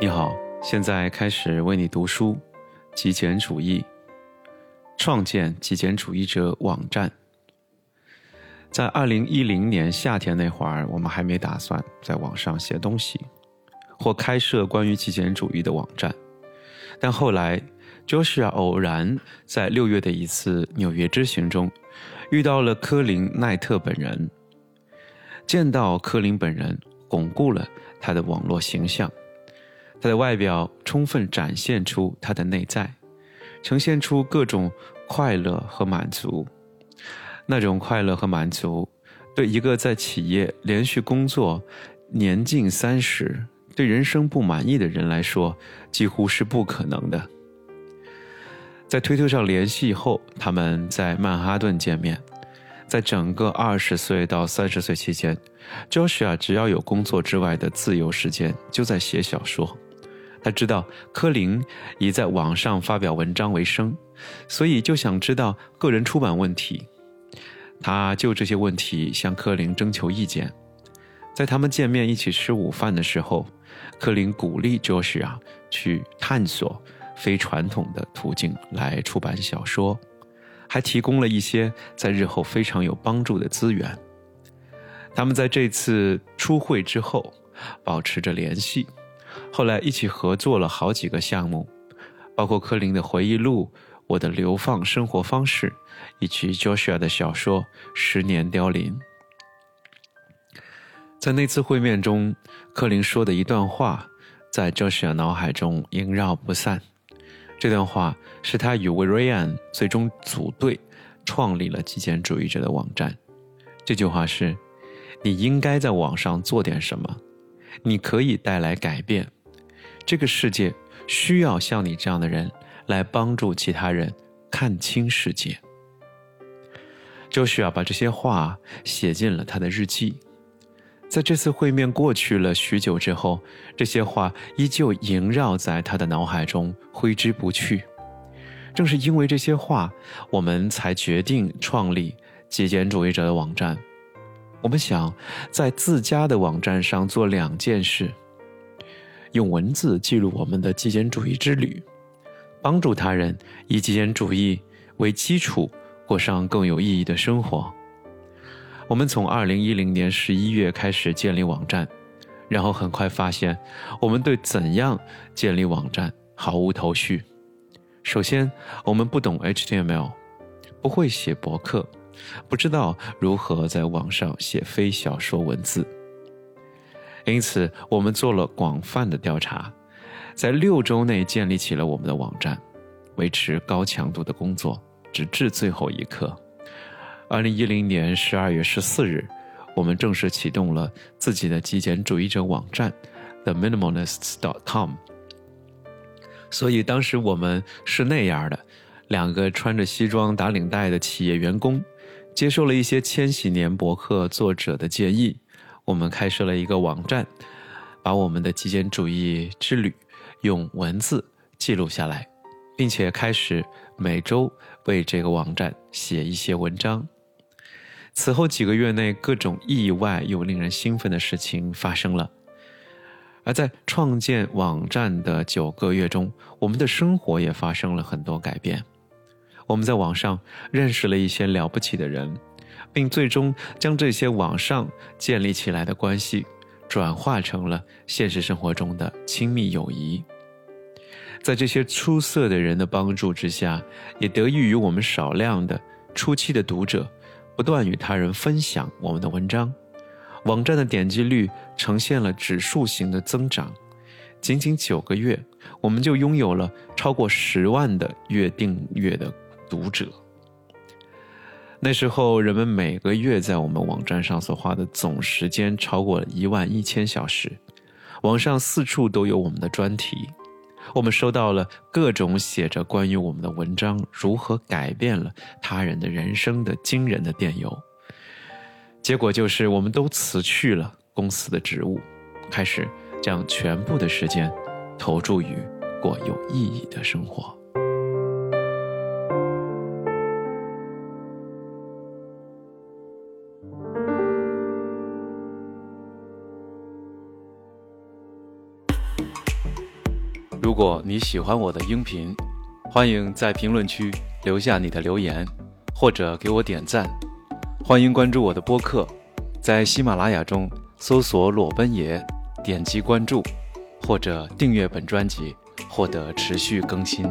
你好，现在开始为你读书。极简主义，创建极简主义者网站。在二零一零年夏天那会儿，我们还没打算在网上写东西，或开设关于极简主义的网站。但后来，Joshua 偶然在六月的一次纽约之行中，遇到了科林奈特本人。见到科林本人，巩固了他的网络形象。他的外表充分展现出他的内在，呈现出各种快乐和满足。那种快乐和满足，对一个在企业连续工作、年近三十、对人生不满意的人来说，几乎是不可能的。在推特上联系后，他们在曼哈顿见面。在整个二十岁到三十岁期间，Joshua 只要有工作之外的自由时间，就在写小说。他知道柯林以在网上发表文章为生，所以就想知道个人出版问题。他就这些问题向柯林征求意见。在他们见面一起吃午饭的时候，柯林鼓励 Joshua 去探索非传统的途径来出版小说。还提供了一些在日后非常有帮助的资源。他们在这次初会之后保持着联系，后来一起合作了好几个项目，包括柯林的回忆录《我的流放生活方式》，以及 Joshua 的小说《十年凋零》。在那次会面中，柯林说的一段话在 Joshua 脑海中萦绕不散。这段话是他与 v i r i a n 最终组队创立了极简主义者的网站。这句话是：“你应该在网上做点什么，你可以带来改变。这个世界需要像你这样的人来帮助其他人看清世界。”周旭啊把这些话写进了他的日记。在这次会面过去了许久之后，这些话依旧萦绕在他的脑海中，挥之不去。正是因为这些话，我们才决定创立极简主义者的网站。我们想在自家的网站上做两件事：用文字记录我们的极简主义之旅，帮助他人以极简主义为基础过上更有意义的生活。我们从二零一零年十一月开始建立网站，然后很快发现，我们对怎样建立网站毫无头绪。首先，我们不懂 HTML，不会写博客，不知道如何在网上写非小说文字。因此，我们做了广泛的调查，在六周内建立起了我们的网站，维持高强度的工作，直至最后一刻。二零一零年十二月十四日，我们正式启动了自己的极简主义者网站，theminimalists.com。所以当时我们是那样的：两个穿着西装打领带的企业员工，接受了一些千禧年博客作者的建议，我们开设了一个网站，把我们的极简主义之旅用文字记录下来，并且开始每周为这个网站写一些文章。此后几个月内，各种意外又令人兴奋的事情发生了。而在创建网站的九个月中，我们的生活也发生了很多改变。我们在网上认识了一些了不起的人，并最终将这些网上建立起来的关系转化成了现实生活中的亲密友谊。在这些出色的人的帮助之下，也得益于我们少量的初期的读者。不断与他人分享我们的文章，网站的点击率呈现了指数型的增长。仅仅九个月，我们就拥有了超过十万的月订阅的读者。那时候，人们每个月在我们网站上所花的总时间超过了一万一千小时，网上四处都有我们的专题。我们收到了各种写着关于我们的文章如何改变了他人的人生的惊人的电邮，结果就是我们都辞去了公司的职务，开始将全部的时间投注于过有意义的生活。如果你喜欢我的音频，欢迎在评论区留下你的留言，或者给我点赞。欢迎关注我的播客，在喜马拉雅中搜索“裸奔爷”，点击关注，或者订阅本专辑，获得持续更新。